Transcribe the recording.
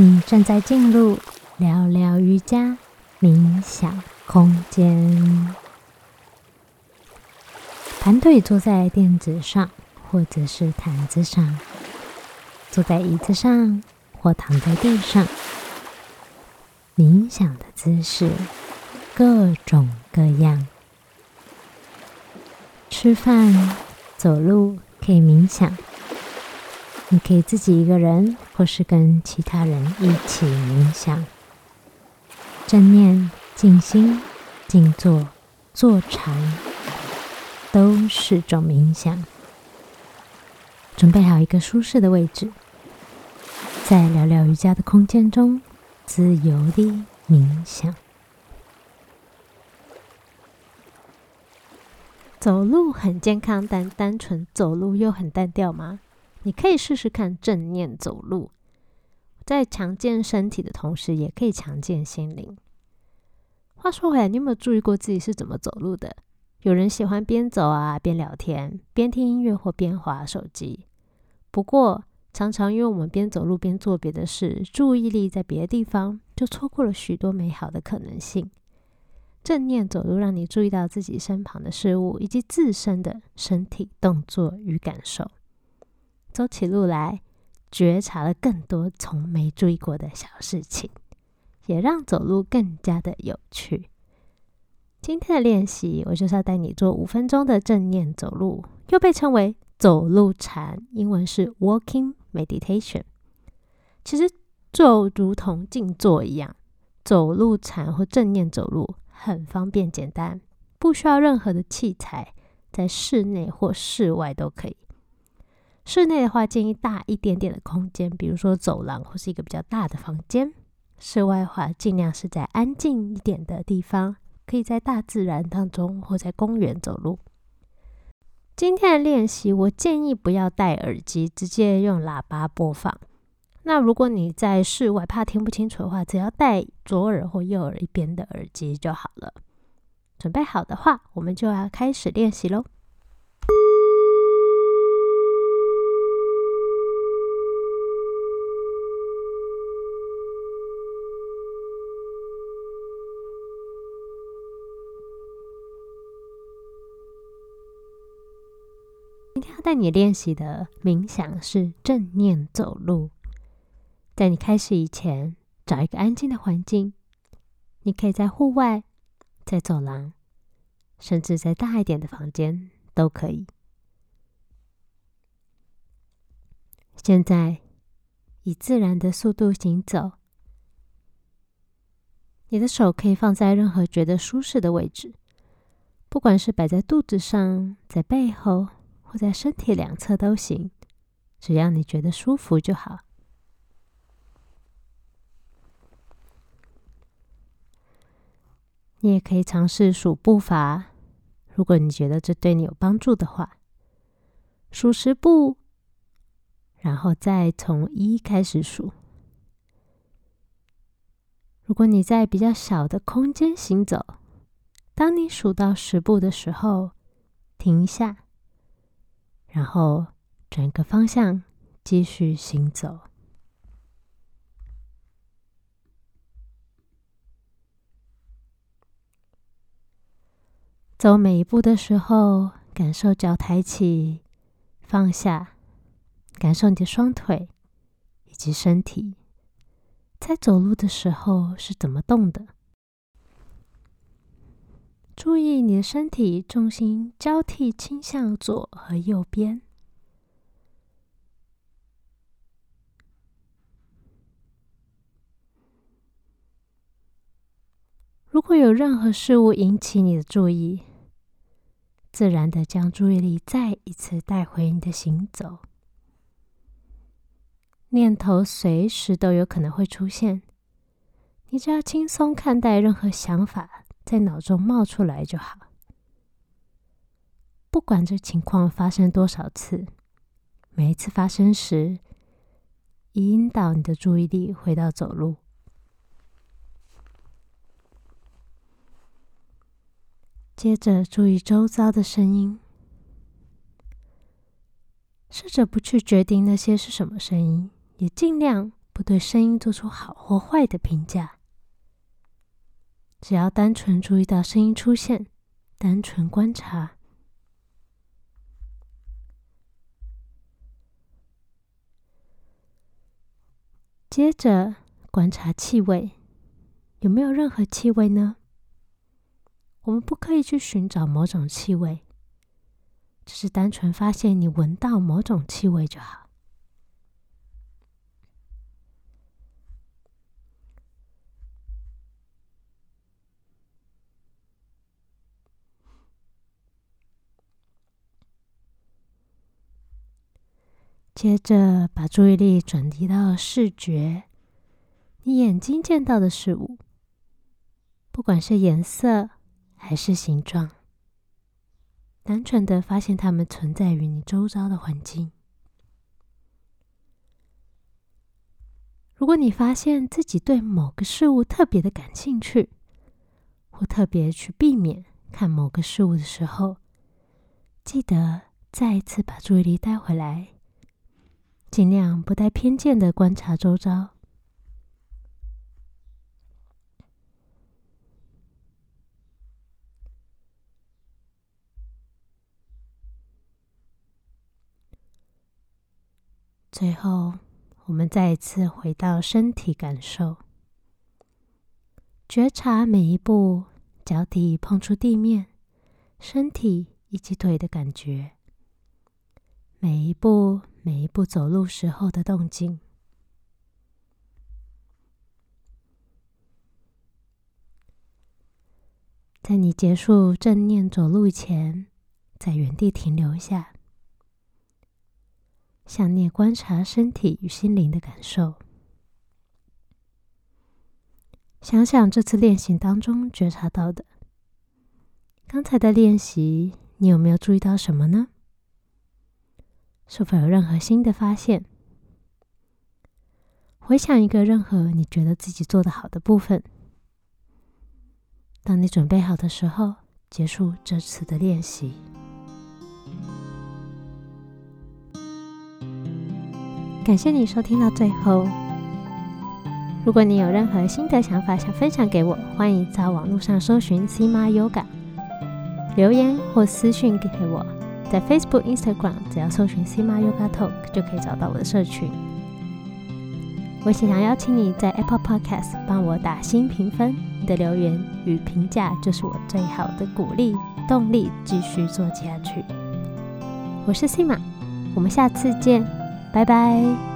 你正在进入聊聊瑜伽冥想空间。盘腿坐在垫子上，或者是毯子上；坐在椅子上，或躺在地上。冥想的姿势各种各样。吃饭、走路可以冥想。你可以自己一个人，或是跟其他人一起冥想。正念、静心、静坐、坐禅，都是种冥想。准备好一个舒适的位置，在聊聊瑜伽的空间中，自由地冥想。走路很健康，但单纯走路又很单调吗？你可以试试看正念走路，在强健身体的同时，也可以强健心灵。话说回来，你有没有注意过自己是怎么走路的？有人喜欢边走啊边聊天，边听音乐或边划手机。不过，常常因为我们边走路边做别的事，注意力在别的地方，就错过了许多美好的可能性。正念走路让你注意到自己身旁的事物，以及自身的身体动作与感受。走起路来，觉察了更多从没注意过的小事情，也让走路更加的有趣。今天的练习，我就是要带你做五分钟的正念走路，又被称为走路禅，英文是 Walking Meditation。其实就如同静坐一样，走路禅或正念走路很方便简单，不需要任何的器材，在室内或室外都可以。室内的话，建议大一点点的空间，比如说走廊或是一个比较大的房间。室外的话，尽量是在安静一点的地方，可以在大自然当中或在公园走路。今天的练习，我建议不要戴耳机，直接用喇叭播放。那如果你在室外怕听不清楚的话，只要戴左耳或右耳一边的耳机就好了。准备好的话，我们就要开始练习喽。带你练习的冥想是正念走路。在你开始以前，找一个安静的环境。你可以在户外、在走廊，甚至在大一点的房间都可以。现在以自然的速度行走。你的手可以放在任何觉得舒适的位置，不管是摆在肚子上、在背后。或在身体两侧都行，只要你觉得舒服就好。你也可以尝试数步伐，如果你觉得这对你有帮助的话，数十步，然后再从一开始数。如果你在比较小的空间行走，当你数到十步的时候，停一下。然后转个方向，继续行走。走每一步的时候，感受脚抬起、放下，感受你的双腿以及身体在走路的时候是怎么动的。注意你的身体重心交替倾向左和右边。如果有任何事物引起你的注意，自然的将注意力再一次带回你的行走。念头随时都有可能会出现，你只要轻松看待任何想法。在脑中冒出来就好，不管这情况发生多少次，每一次发生时，引导你的注意力回到走路，接着注意周遭的声音，试着不去决定那些是什么声音，也尽量不对声音做出好或坏的评价。只要单纯注意到声音出现，单纯观察。接着观察气味，有没有任何气味呢？我们不刻意去寻找某种气味，只是单纯发现你闻到某种气味就好。接着，把注意力转移到视觉，你眼睛见到的事物，不管是颜色还是形状，单纯的发现它们存在于你周遭的环境。如果你发现自己对某个事物特别的感兴趣，或特别去避免看某个事物的时候，记得再一次把注意力带回来。尽量不带偏见的观察周遭。最后，我们再一次回到身体感受，觉察每一步脚底碰触地面、身体以及腿的感觉，每一步。每一步走路时候的动静，在你结束正念走路前，在原地停留一下，向内观察身体与心灵的感受。想想这次练习当中觉察到的，刚才的练习，你有没有注意到什么呢？是否有任何新的发现？回想一个任何你觉得自己做的好的部分。当你准备好的时候，结束这次的练习。感谢你收听到最后。如果你有任何新的想法想分享给我，欢迎在网络上搜寻 “Sima Yoga”，留言或私讯给我。在 Facebook、Instagram，只要搜寻 Sima Yoga Talk 就可以找到我的社群。我想要邀请你在 Apple Podcast 帮我打新评分，你的留言与评价就是我最好的鼓励动力，继续做下去。我是 Sima，我们下次见，拜拜。